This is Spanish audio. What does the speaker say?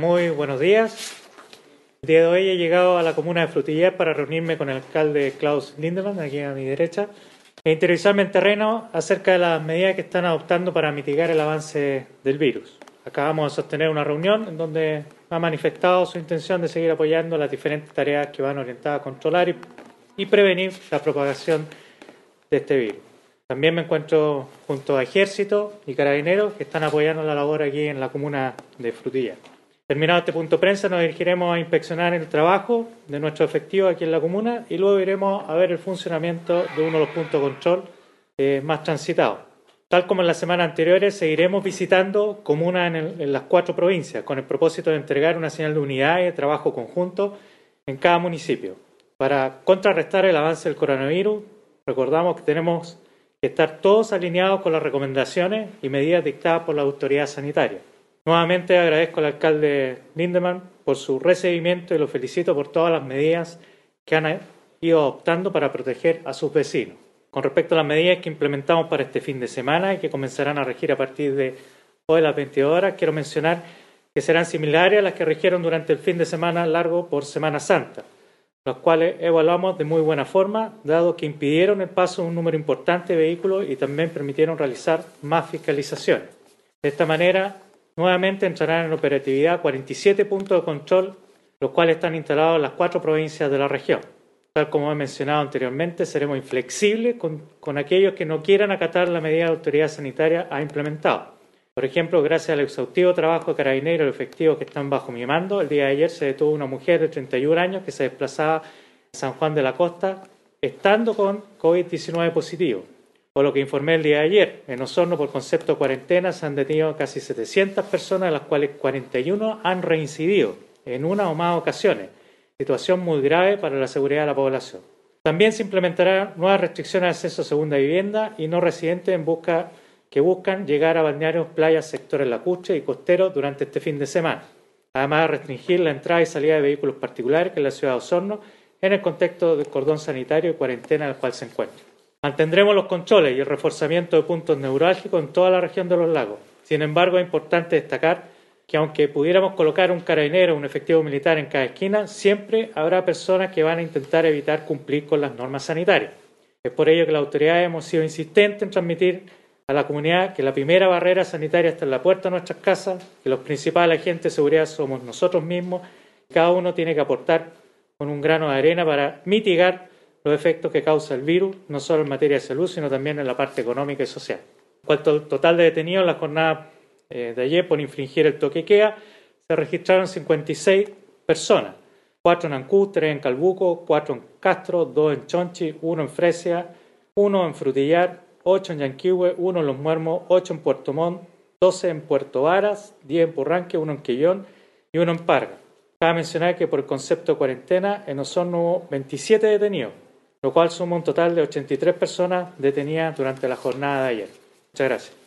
Muy buenos días. El día de hoy he llegado a la comuna de Frutillar para reunirme con el alcalde Klaus Lindemann, aquí a mi derecha, e interiorizarme en terreno acerca de las medidas que están adoptando para mitigar el avance del virus. Acabamos de sostener una reunión en donde ha manifestado su intención de seguir apoyando las diferentes tareas que van orientadas a controlar y, y prevenir la propagación de este virus. También me encuentro junto a Ejército y Carabineros que están apoyando la labor aquí en la comuna de Frutilla. Terminado este punto prensa, nos dirigiremos a inspeccionar el trabajo de nuestro efectivo aquí en la comuna y luego iremos a ver el funcionamiento de uno de los puntos de control eh, más transitados. Tal como en las semanas anteriores, seguiremos visitando comunas en, en, las cuatro provincias con el propósito de entregar una señal de unidad y de trabajo conjunto en cada municipio. Para contrarrestar el avance del coronavirus, recordamos que tenemos que estar todos alineados con las recomendaciones y medidas dictadas por la autoridad sanitaria. Nuevamente agradezco al alcalde Lindemann por su recibimiento y lo felicito por todas las medidas que han ido adoptando para proteger a sus vecinos. Con respecto a las medidas que implementamos para este fin de semana y que comenzarán a regir a partir de hoy a las 22 horas, quiero mencionar que serán similares a las que rigieron durante el fin de semana largo por Semana Santa los cuales evaluamos de muy buena forma, dado que impidieron el paso de un número importante de vehículos y también permitieron realizar más fiscalizaciones. De esta manera, nuevamente entrarán en operatividad 47 puntos de control, los cuales están instalados en las cuatro provincias de la región. Tal como he mencionado anteriormente, seremos inflexibles con, aquellos que no quieran acatar la medida de autoridad sanitaria ha implementado. Por ejemplo, gracias al exhaustivo trabajo de carabineros y efectivos que están bajo mi mando, el día de ayer se detuvo una mujer de 31 años que se desplazaba a San Juan de la Costa estando con COVID-19 positivo. Por lo que informé el día de ayer, en Osorno por concepto cuarentena se han detenido casi 700 personas, de las cuales 41 han reincidido en una o más ocasiones, situación muy grave para la seguridad de la población. También se implementarán nuevas restricciones de acceso a segunda vivienda y no residentes en busca que buscan llegar a balnearios, playas, sectores lacustres y costeros durante este fin de semana. Además, de restringir la entrada y salida de vehículos particulares que en la ciudad de Osorno en el contexto del cordón sanitario y cuarentena en el cual se encuentra. Mantendremos los controles y el reforzamiento de puntos neurálgicos en toda la región de los lagos. Sin embargo, es importante destacar que aunque pudiéramos colocar un carabinero o un efectivo militar en cada esquina, siempre habrá personas que van a intentar evitar cumplir con las normas sanitarias. Es por ello que las autoridades hemos sido insistentes en transmitir a la comunidad que la primera barrera sanitaria está en la puerta de nuestras casas, que los principales agentes de seguridad somos nosotros mismos, cada uno tiene que aportar con un grano de arena para mitigar los efectos que causa el virus, no solo en materia de salud, sino también en la parte económica y social. En cuanto al total de detenidos en la jornada eh, de ayer por infringir el toque queda, se registraron 56 personas, cuatro en Ancú, tres en Calbuco, cuatro en Castro, dos en Chonchi, uno en Fresia, uno en Frutillar, 8 en Yanquihue, 1 en Los Muermos, 8 en Puerto Montt, 12 en Puerto Varas, 10 en Purranque, 1 en Quillón y 1 en Parga. Cabe mencionar que por el concepto de cuarentena en Osorno hubo 27 detenidos, lo cual suma un total de 83 personas detenidas durante la jornada de ayer. Muchas gracias.